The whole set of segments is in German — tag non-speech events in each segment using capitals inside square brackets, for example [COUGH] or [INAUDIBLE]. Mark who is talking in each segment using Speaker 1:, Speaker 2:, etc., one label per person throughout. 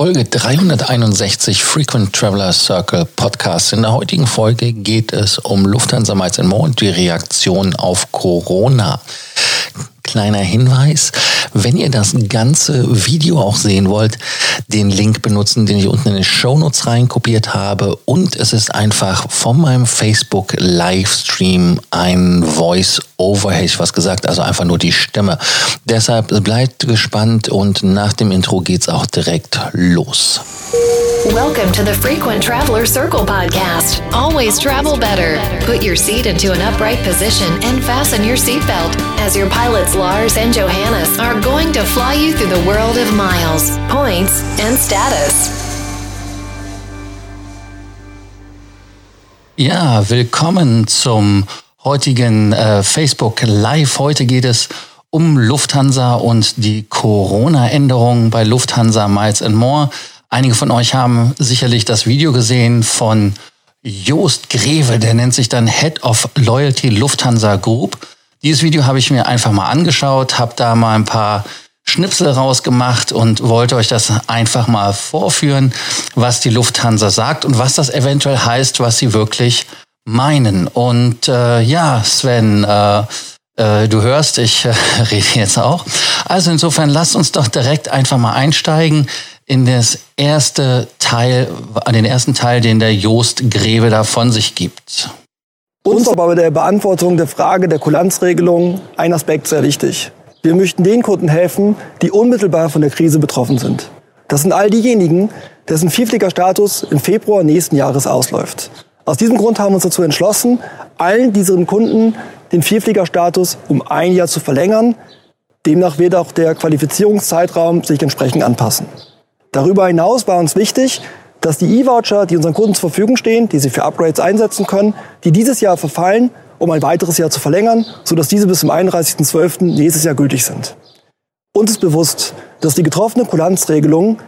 Speaker 1: Folge 361 Frequent Traveler Circle Podcast. In der heutigen Folge geht es um Lufthansa Miles More und die Reaktion auf Corona. Kleiner Hinweis, wenn ihr das ganze Video auch sehen wollt, den Link benutzen, den ich unten in den Shownotes reinkopiert habe. Und es ist einfach von meinem Facebook Livestream ein Voice-Over, hätte ich was gesagt, also einfach nur die Stimme. Deshalb bleibt gespannt und nach dem Intro geht's auch direkt los.
Speaker 2: Welcome to the Frequent Traveler Circle podcast. Always travel better. Put your seat into an upright position and fasten your seatbelt as your pilots Lars and Johannes are going to fly you through the world of miles, points, and status.
Speaker 1: Ja, willkommen zum heutigen äh, Facebook Live. Heute geht es um Lufthansa und die Corona-Änderungen bei Lufthansa Miles More. Einige von euch haben sicherlich das Video gesehen von Joost Greve, der nennt sich dann Head of Loyalty Lufthansa Group. Dieses Video habe ich mir einfach mal angeschaut, habe da mal ein paar Schnipsel rausgemacht und wollte euch das einfach mal vorführen, was die Lufthansa sagt und was das eventuell heißt, was sie wirklich meinen. Und äh, ja, Sven, äh, äh, du hörst, ich äh, [LAUGHS] rede jetzt auch. Also insofern lasst uns doch direkt einfach mal einsteigen in das erste Teil, an den ersten Teil, den der Joost Greve da von sich gibt.
Speaker 3: Uns aber bei der Beantwortung der Frage der Kulanzregelung ein Aspekt sehr wichtig. Wir möchten den Kunden helfen, die unmittelbar von der Krise betroffen sind. Das sind all diejenigen, dessen Vielfliegerstatus im Februar nächsten Jahres ausläuft. Aus diesem Grund haben wir uns dazu entschlossen, allen diesen Kunden den Vielfliegerstatus um ein Jahr zu verlängern. Demnach wird auch der Qualifizierungszeitraum sich entsprechend anpassen. Darüber hinaus war uns wichtig, dass die E-Voucher, die unseren Kunden zur Verfügung stehen, die sie für Upgrades einsetzen können, die dieses Jahr verfallen, um ein weiteres Jahr zu verlängern, sodass diese bis zum 31.12. nächstes Jahr gültig sind. Uns ist bewusst, dass die getroffene Kulanzregelung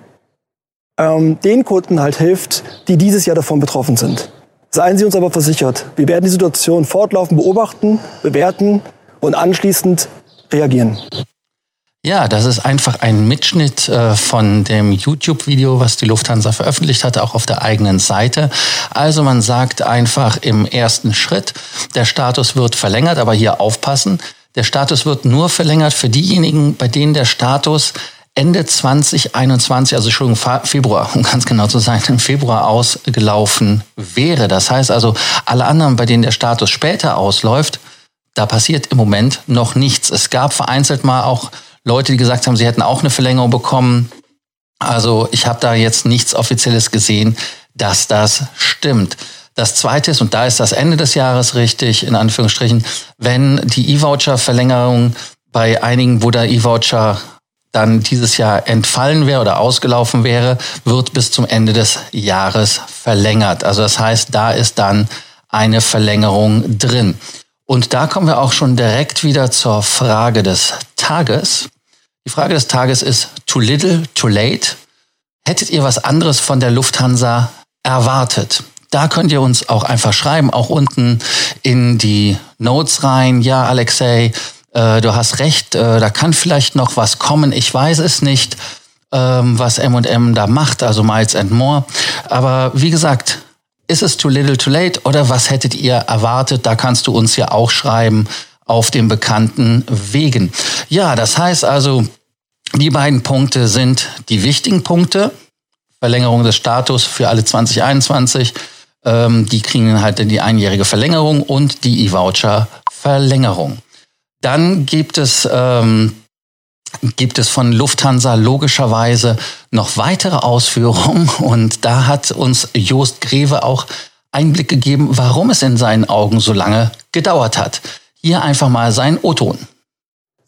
Speaker 3: ähm, den Kunden halt hilft, die dieses Jahr davon betroffen sind. Seien Sie uns aber versichert, wir werden die Situation fortlaufend beobachten, bewerten und anschließend reagieren.
Speaker 1: Ja, das ist einfach ein Mitschnitt äh, von dem YouTube-Video, was die Lufthansa veröffentlicht hatte, auch auf der eigenen Seite. Also man sagt einfach im ersten Schritt, der Status wird verlängert, aber hier aufpassen, der Status wird nur verlängert für diejenigen, bei denen der Status Ende 2021, also schon Februar, um ganz genau zu sein, im Februar ausgelaufen wäre. Das heißt also, alle anderen, bei denen der Status später ausläuft, da passiert im Moment noch nichts. Es gab vereinzelt mal auch Leute, die gesagt haben, sie hätten auch eine Verlängerung bekommen. Also ich habe da jetzt nichts Offizielles gesehen, dass das stimmt. Das Zweite ist, und da ist das Ende des Jahres richtig, in Anführungsstrichen, wenn die E-Voucher-Verlängerung bei einigen, wo der E-Voucher dann dieses Jahr entfallen wäre oder ausgelaufen wäre, wird bis zum Ende des Jahres verlängert. Also das heißt, da ist dann eine Verlängerung drin. Und da kommen wir auch schon direkt wieder zur Frage des Tages. Die Frage des Tages ist too little, too late. Hättet ihr was anderes von der Lufthansa erwartet? Da könnt ihr uns auch einfach schreiben, auch unten in die Notes rein. Ja, Alexei, äh, du hast recht, äh, da kann vielleicht noch was kommen. Ich weiß es nicht, ähm, was M&M da macht, also Miles and More. Aber wie gesagt, ist es too little too late oder was hättet ihr erwartet? Da kannst du uns ja auch schreiben auf den bekannten Wegen. Ja, das heißt also, die beiden Punkte sind die wichtigen Punkte. Verlängerung des Status für alle 2021. Ähm, die kriegen halt die einjährige Verlängerung und die E-Voucher-Verlängerung. Dann gibt es ähm, gibt es von Lufthansa logischerweise noch weitere Ausführungen [LAUGHS] und da hat uns Joost Greve auch Einblick gegeben, warum es in seinen Augen so lange gedauert hat. Hier einfach mal sein O-Ton.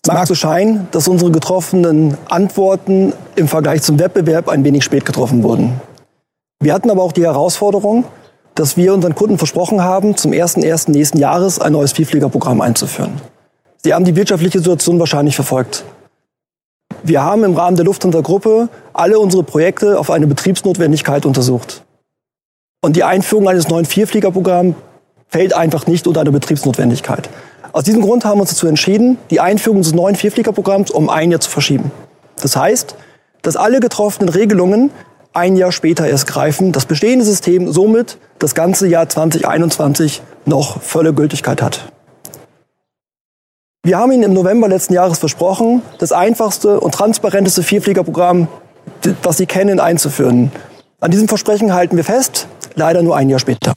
Speaker 3: Es mag so scheinen, dass unsere getroffenen Antworten im Vergleich zum Wettbewerb ein wenig spät getroffen wurden. Wir hatten aber auch die Herausforderung, dass wir unseren Kunden versprochen haben, zum 1.1. nächsten Jahres ein neues Vielfliegerprogramm einzuführen. Sie haben die wirtschaftliche Situation wahrscheinlich verfolgt. Wir haben im Rahmen der Lufthansa-Gruppe alle unsere Projekte auf eine Betriebsnotwendigkeit untersucht. Und die Einführung eines neuen Vierfliegerprogramms fällt einfach nicht unter eine Betriebsnotwendigkeit. Aus diesem Grund haben wir uns dazu entschieden, die Einführung des neuen Vierfliegerprogramms um ein Jahr zu verschieben. Das heißt, dass alle getroffenen Regelungen ein Jahr später erst greifen, das bestehende System somit das ganze Jahr 2021 noch volle Gültigkeit hat. Wir haben Ihnen im November letzten Jahres versprochen, das einfachste und transparenteste Vierfliegerprogramm, das Sie kennen, einzuführen. An diesem Versprechen halten wir fest, leider nur ein Jahr später.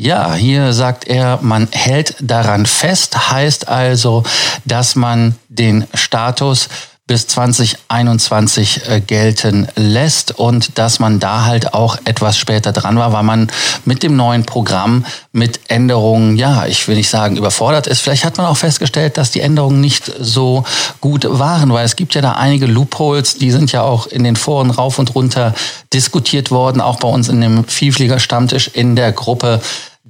Speaker 1: Ja, hier sagt er, man hält daran fest, heißt also, dass man den Status bis 2021 äh, gelten lässt und dass man da halt auch etwas später dran war, weil man mit dem neuen Programm mit Änderungen, ja, ich will nicht sagen überfordert ist. Vielleicht hat man auch festgestellt, dass die Änderungen nicht so gut waren, weil es gibt ja da einige Loopholes, die sind ja auch in den Foren rauf und runter diskutiert worden, auch bei uns in dem Vielflieger-Stammtisch in der Gruppe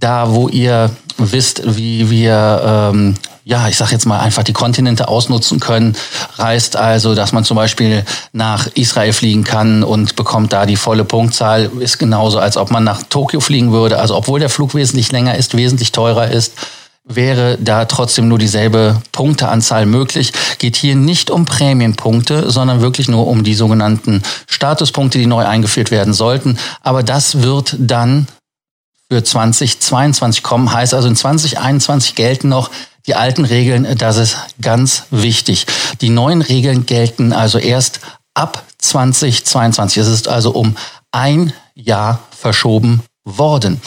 Speaker 1: da, wo ihr wisst, wie wir ähm, ja, ich sage jetzt mal einfach die Kontinente ausnutzen können, reißt also, dass man zum Beispiel nach Israel fliegen kann und bekommt da die volle Punktzahl, ist genauso, als ob man nach Tokio fliegen würde. Also obwohl der Flug wesentlich länger ist, wesentlich teurer ist, wäre da trotzdem nur dieselbe Punkteanzahl möglich. Geht hier nicht um Prämienpunkte, sondern wirklich nur um die sogenannten Statuspunkte, die neu eingeführt werden sollten. Aber das wird dann für 2022 kommen. Heißt also in 2021 gelten noch die alten Regeln, das ist ganz wichtig. Die neuen Regeln gelten also erst ab 2022. Es ist also um ein Jahr verschoben worden.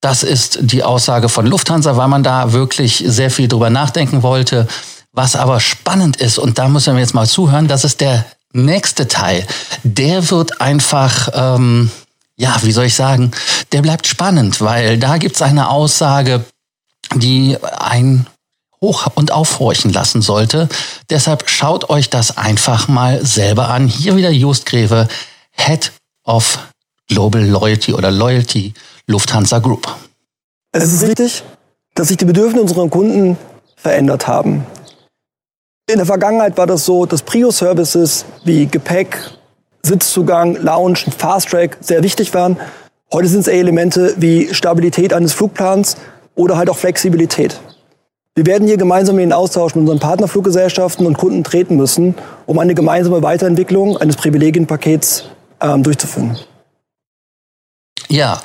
Speaker 1: Das ist die Aussage von Lufthansa, weil man da wirklich sehr viel drüber nachdenken wollte. Was aber spannend ist, und da müssen wir jetzt mal zuhören, das ist der nächste Teil. Der wird einfach, ähm, ja, wie soll ich sagen, der bleibt spannend, weil da gibt es eine Aussage, die ein hoch und aufhorchen lassen sollte. Deshalb schaut euch das einfach mal selber an. Hier wieder Just Greve, Head of Global Loyalty oder Loyalty Lufthansa Group.
Speaker 3: Es ist wichtig, dass sich die Bedürfnisse unserer Kunden verändert haben. In der Vergangenheit war das so, dass Prio-Services wie Gepäck, Sitzzugang, Lounge, Fast Track sehr wichtig waren. Heute sind es eher Elemente wie Stabilität eines Flugplans oder halt auch Flexibilität. Wir werden hier gemeinsam in den Austausch mit unseren Partnerfluggesellschaften und Kunden treten müssen, um eine gemeinsame Weiterentwicklung eines Privilegienpakets ähm, durchzuführen.
Speaker 1: Ja,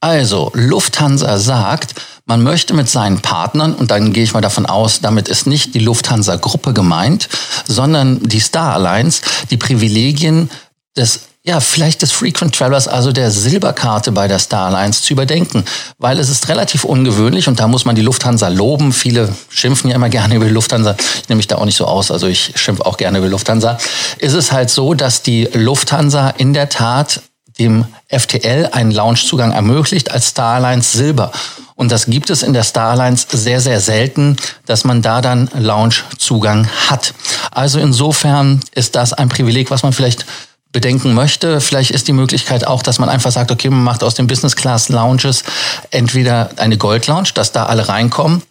Speaker 1: also Lufthansa sagt, man möchte mit seinen Partnern, und dann gehe ich mal davon aus, damit ist nicht die Lufthansa-Gruppe gemeint, sondern die Star Alliance, die Privilegien des ja, vielleicht des Frequent Travelers, also der Silberkarte bei der Star Alliance zu überdenken, weil es ist relativ ungewöhnlich und da muss man die Lufthansa loben. Viele schimpfen ja immer gerne über die Lufthansa. Ich nehme mich da auch nicht so aus, also ich schimpfe auch gerne über Lufthansa. Ist es halt so, dass die Lufthansa in der Tat dem FTL einen Loungezugang ermöglicht als Star Alliance Silber. Und das gibt es in der Star Alliance sehr, sehr selten, dass man da dann Loungezugang hat. Also insofern ist das ein Privileg, was man vielleicht bedenken möchte. Vielleicht ist die Möglichkeit auch, dass man einfach sagt, okay, man macht aus den Business Class Lounges entweder eine Gold Lounge, dass da alle reinkommen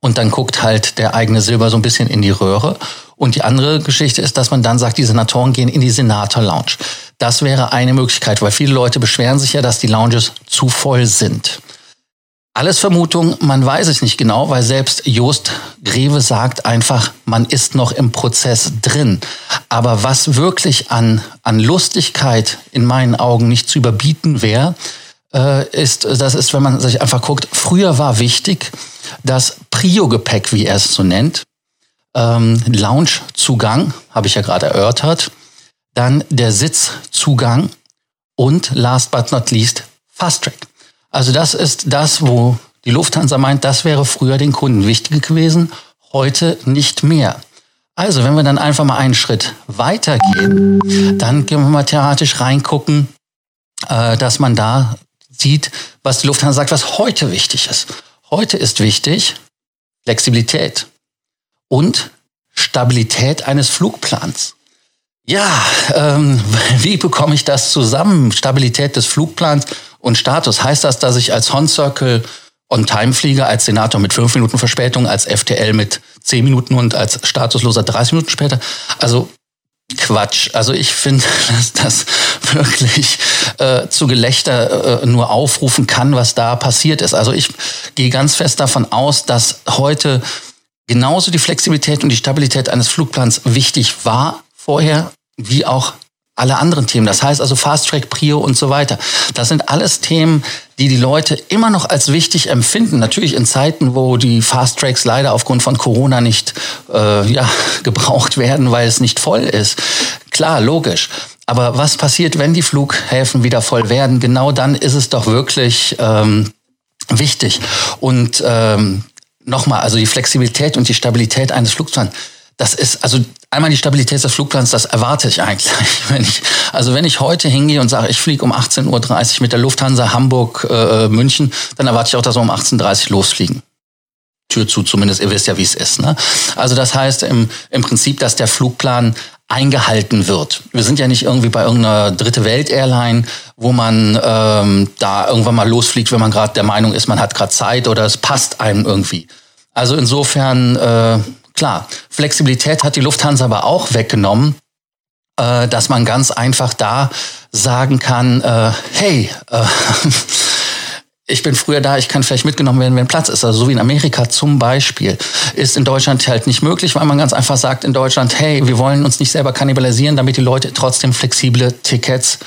Speaker 1: und dann guckt halt der eigene Silber so ein bisschen in die Röhre. Und die andere Geschichte ist, dass man dann sagt, die Senatoren gehen in die Senator Lounge. Das wäre eine Möglichkeit, weil viele Leute beschweren sich ja, dass die Lounges zu voll sind. Alles Vermutung, man weiß es nicht genau, weil selbst Jost Greve sagt einfach, man ist noch im Prozess drin. Aber was wirklich an, an Lustigkeit in meinen Augen nicht zu überbieten wäre, äh, ist, das ist, wenn man sich einfach guckt, früher war wichtig, das Prio-Gepäck, wie er es so nennt, ähm, Lounge-Zugang, habe ich ja gerade erörtert, dann der Sitzzugang und last but not least Fast Track. Also das ist das, wo die Lufthansa meint, das wäre früher den Kunden wichtig gewesen, heute nicht mehr. Also wenn wir dann einfach mal einen Schritt weitergehen, dann können wir mal thematisch reingucken, äh, dass man da sieht, was die Lufthansa sagt, was heute wichtig ist. Heute ist wichtig Flexibilität und Stabilität eines Flugplans. Ja, ähm, [LAUGHS] wie bekomme ich das zusammen? Stabilität des Flugplans und Status. Heißt das, dass ich als Horn-Circle On-Time-Flieger, als Senator mit fünf Minuten Verspätung, als FTL mit zehn Minuten und als Statusloser 30 Minuten später? Also Quatsch. Also ich finde, [LAUGHS] dass das wirklich äh, zu Gelächter äh, nur aufrufen kann, was da passiert ist. Also ich gehe ganz fest davon aus, dass heute genauso die Flexibilität und die Stabilität eines Flugplans wichtig war vorher, wie auch alle anderen Themen. Das heißt also Fast Track, Prio und so weiter. Das sind alles Themen, die die Leute immer noch als wichtig empfinden. Natürlich in Zeiten, wo die Fast Tracks leider aufgrund von Corona nicht äh, ja, [LAUGHS] gebraucht werden, weil es nicht voll ist. Klar, logisch. Aber was passiert, wenn die Flughäfen wieder voll werden? Genau dann ist es doch wirklich ähm, wichtig. Und ähm, nochmal, also die Flexibilität und die Stabilität eines Flugplans das ist, also einmal die Stabilität des Flugplans, das erwarte ich eigentlich. [LAUGHS] Wenn ich, also wenn ich heute hingehe und sage, ich fliege um 18.30 Uhr mit der Lufthansa Hamburg, äh, München, dann erwarte ich auch, dass wir um 18.30 Uhr losfliegen. Tür zu zumindest, ihr wisst ja, wie es ist. Ne? Also das heißt im, im Prinzip, dass der Flugplan eingehalten wird. Wir sind ja nicht irgendwie bei irgendeiner dritte Welt Airline, wo man ähm, da irgendwann mal losfliegt, wenn man gerade der Meinung ist, man hat gerade Zeit oder es passt einem irgendwie. Also insofern äh, Klar, Flexibilität hat die Lufthansa aber auch weggenommen, äh, dass man ganz einfach da sagen kann, äh, hey, äh, [LAUGHS] ich bin früher da, ich kann vielleicht mitgenommen werden, wenn Platz ist. Also so wie in Amerika zum Beispiel. Ist in Deutschland halt nicht möglich, weil man ganz einfach sagt in Deutschland, hey, wir wollen uns nicht selber kannibalisieren, damit die Leute trotzdem flexible Tickets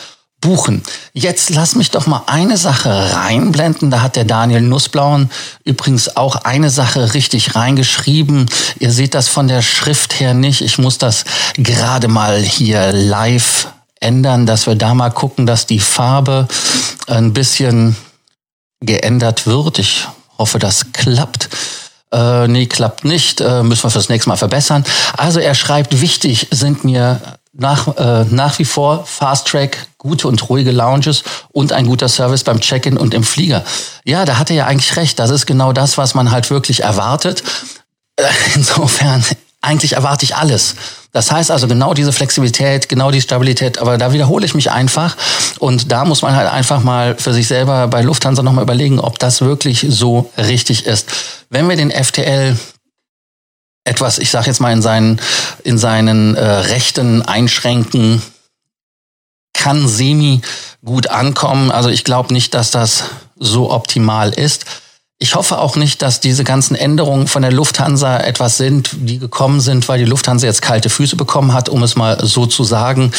Speaker 1: buchen. Jetzt lass mich doch mal eine Sache reinblenden. Da hat der Daniel Nussblauen übrigens auch eine Sache richtig reingeschrieben. Ihr seht das von der Schrift her nicht. Ich muss das gerade mal hier live ändern, dass wir da mal gucken, dass die Farbe ein bisschen geändert wird. Ich hoffe, das klappt. Äh, nee, klappt nicht. Äh, müssen wir fürs nächste Mal verbessern. Also er schreibt, wichtig sind mir nach, äh, nach wie vor Fast Track, gute und ruhige Lounges und ein guter Service beim Check-in und im Flieger. Ja, da hat er ja eigentlich recht. Das ist genau das, was man halt wirklich erwartet. Äh, insofern, eigentlich erwarte ich alles. Das heißt also genau diese Flexibilität, genau die Stabilität, aber da wiederhole ich mich einfach und da muss man halt einfach mal für sich selber bei Lufthansa nochmal überlegen, ob das wirklich so richtig ist. Wenn wir den FTL etwas, ich sage jetzt mal, in seinen, in seinen äh, Rechten einschränken, kann semi gut ankommen. Also ich glaube nicht, dass das so optimal ist. Ich hoffe auch nicht, dass diese ganzen Änderungen von der Lufthansa etwas sind, die gekommen sind, weil die Lufthansa jetzt kalte Füße bekommen hat, um es mal so zu sagen.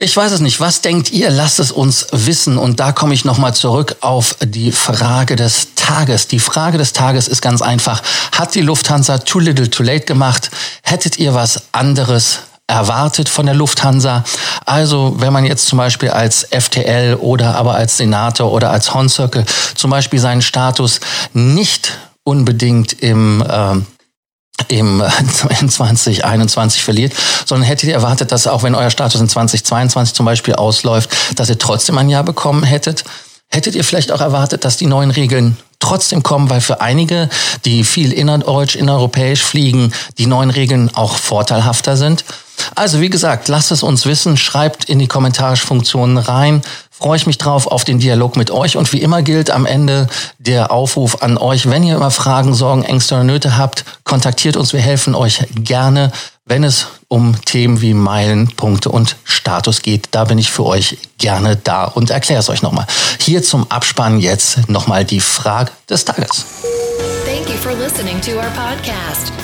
Speaker 1: Ich weiß es nicht. Was denkt ihr? Lasst es uns wissen. Und da komme ich nochmal zurück auf die Frage des Tages. Die Frage des Tages ist ganz einfach. Hat die Lufthansa too little too late gemacht? Hättet ihr was anderes erwartet von der Lufthansa. Also wenn man jetzt zum Beispiel als FTL oder aber als Senator oder als Hornzirkel zum Beispiel seinen Status nicht unbedingt im ähm, im 2021 verliert, sondern hättet ihr erwartet, dass auch wenn euer Status in 2022 zum Beispiel ausläuft, dass ihr trotzdem ein Jahr bekommen hättet? Hättet ihr vielleicht auch erwartet, dass die neuen Regeln trotzdem kommen, weil für einige, die viel innerdeutsch, innereuropäisch fliegen, die neuen Regeln auch vorteilhafter sind? Also wie gesagt, lasst es uns wissen, schreibt in die Kommentarfunktionen rein. Freue ich mich drauf auf den Dialog mit euch. Und wie immer gilt am Ende der Aufruf an euch, wenn ihr immer Fragen, Sorgen, Ängste oder Nöte habt, kontaktiert uns. Wir helfen euch gerne, wenn es um Themen wie Meilen, Punkte und Status geht. Da bin ich für euch gerne da und erkläre es euch nochmal. Hier zum Abspann jetzt nochmal die Frage des Tages.
Speaker 2: Thank you for listening to our podcast.